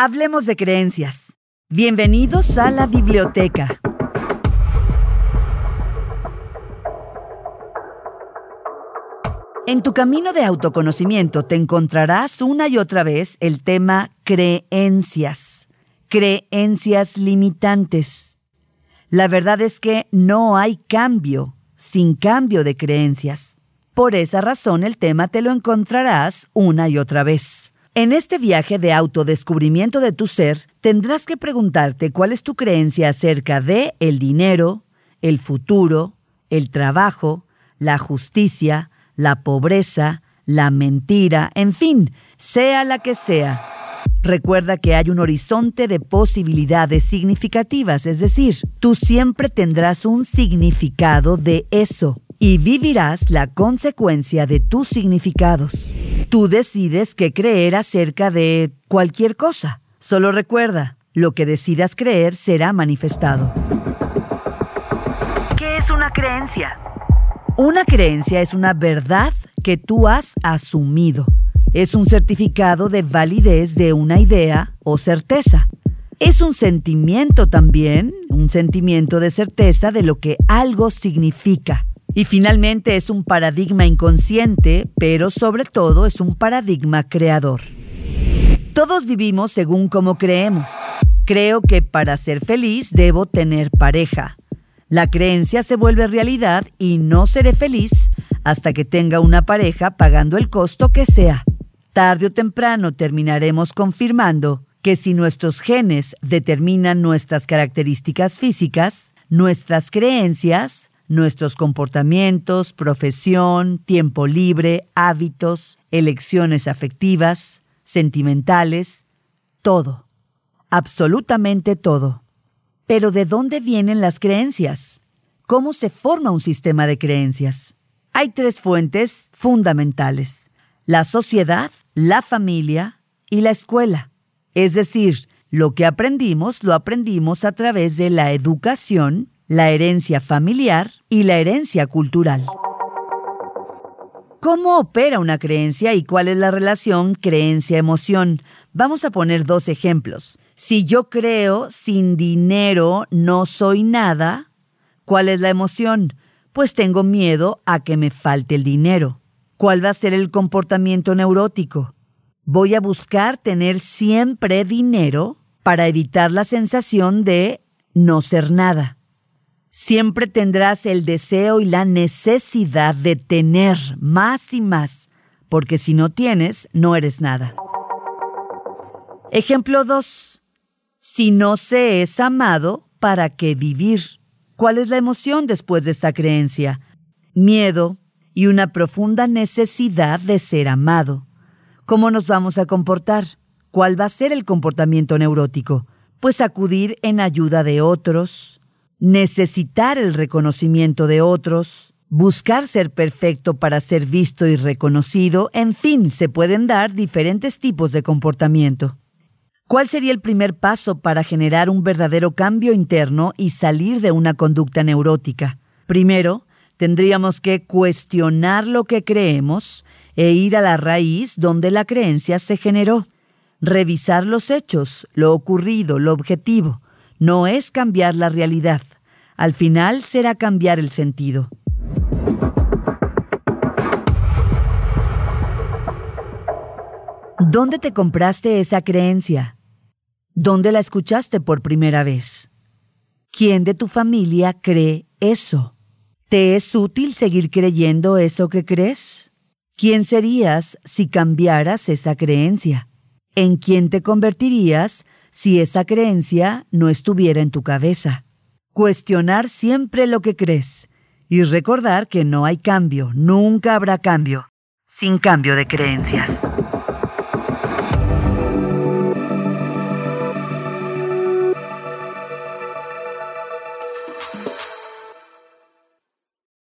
Hablemos de creencias. Bienvenidos a la biblioteca. En tu camino de autoconocimiento te encontrarás una y otra vez el tema creencias, creencias limitantes. La verdad es que no hay cambio sin cambio de creencias. Por esa razón el tema te lo encontrarás una y otra vez. En este viaje de autodescubrimiento de tu ser, tendrás que preguntarte cuál es tu creencia acerca de el dinero, el futuro, el trabajo, la justicia, la pobreza, la mentira, en fin, sea la que sea. Recuerda que hay un horizonte de posibilidades significativas, es decir, tú siempre tendrás un significado de eso y vivirás la consecuencia de tus significados. Tú decides qué creer acerca de cualquier cosa. Solo recuerda, lo que decidas creer será manifestado. ¿Qué es una creencia? Una creencia es una verdad que tú has asumido. Es un certificado de validez de una idea o certeza. Es un sentimiento también, un sentimiento de certeza de lo que algo significa. Y finalmente es un paradigma inconsciente, pero sobre todo es un paradigma creador. Todos vivimos según como creemos. Creo que para ser feliz debo tener pareja. La creencia se vuelve realidad y no seré feliz hasta que tenga una pareja pagando el costo que sea. Tarde o temprano terminaremos confirmando que si nuestros genes determinan nuestras características físicas, nuestras creencias, nuestros comportamientos, profesión, tiempo libre, hábitos, elecciones afectivas, sentimentales, todo, absolutamente todo. Pero ¿de dónde vienen las creencias? ¿Cómo se forma un sistema de creencias? Hay tres fuentes fundamentales. La sociedad, la familia y la escuela. Es decir, lo que aprendimos lo aprendimos a través de la educación, la herencia familiar y la herencia cultural. ¿Cómo opera una creencia y cuál es la relación creencia-emoción? Vamos a poner dos ejemplos. Si yo creo sin dinero no soy nada, ¿cuál es la emoción? Pues tengo miedo a que me falte el dinero. ¿Cuál va a ser el comportamiento neurótico? Voy a buscar tener siempre dinero para evitar la sensación de no ser nada. Siempre tendrás el deseo y la necesidad de tener más y más, porque si no tienes, no eres nada. Ejemplo 2. Si no se es amado, ¿para qué vivir? ¿Cuál es la emoción después de esta creencia? Miedo y una profunda necesidad de ser amado. ¿Cómo nos vamos a comportar? ¿Cuál va a ser el comportamiento neurótico? Pues acudir en ayuda de otros, necesitar el reconocimiento de otros, buscar ser perfecto para ser visto y reconocido, en fin, se pueden dar diferentes tipos de comportamiento. ¿Cuál sería el primer paso para generar un verdadero cambio interno y salir de una conducta neurótica? Primero, tendríamos que cuestionar lo que creemos e ir a la raíz donde la creencia se generó. Revisar los hechos, lo ocurrido, lo objetivo. No es cambiar la realidad. Al final será cambiar el sentido. ¿Dónde te compraste esa creencia? ¿Dónde la escuchaste por primera vez? ¿Quién de tu familia cree eso? ¿Te es útil seguir creyendo eso que crees? ¿Quién serías si cambiaras esa creencia? ¿En quién te convertirías si esa creencia no estuviera en tu cabeza? Cuestionar siempre lo que crees y recordar que no hay cambio, nunca habrá cambio, sin cambio de creencias.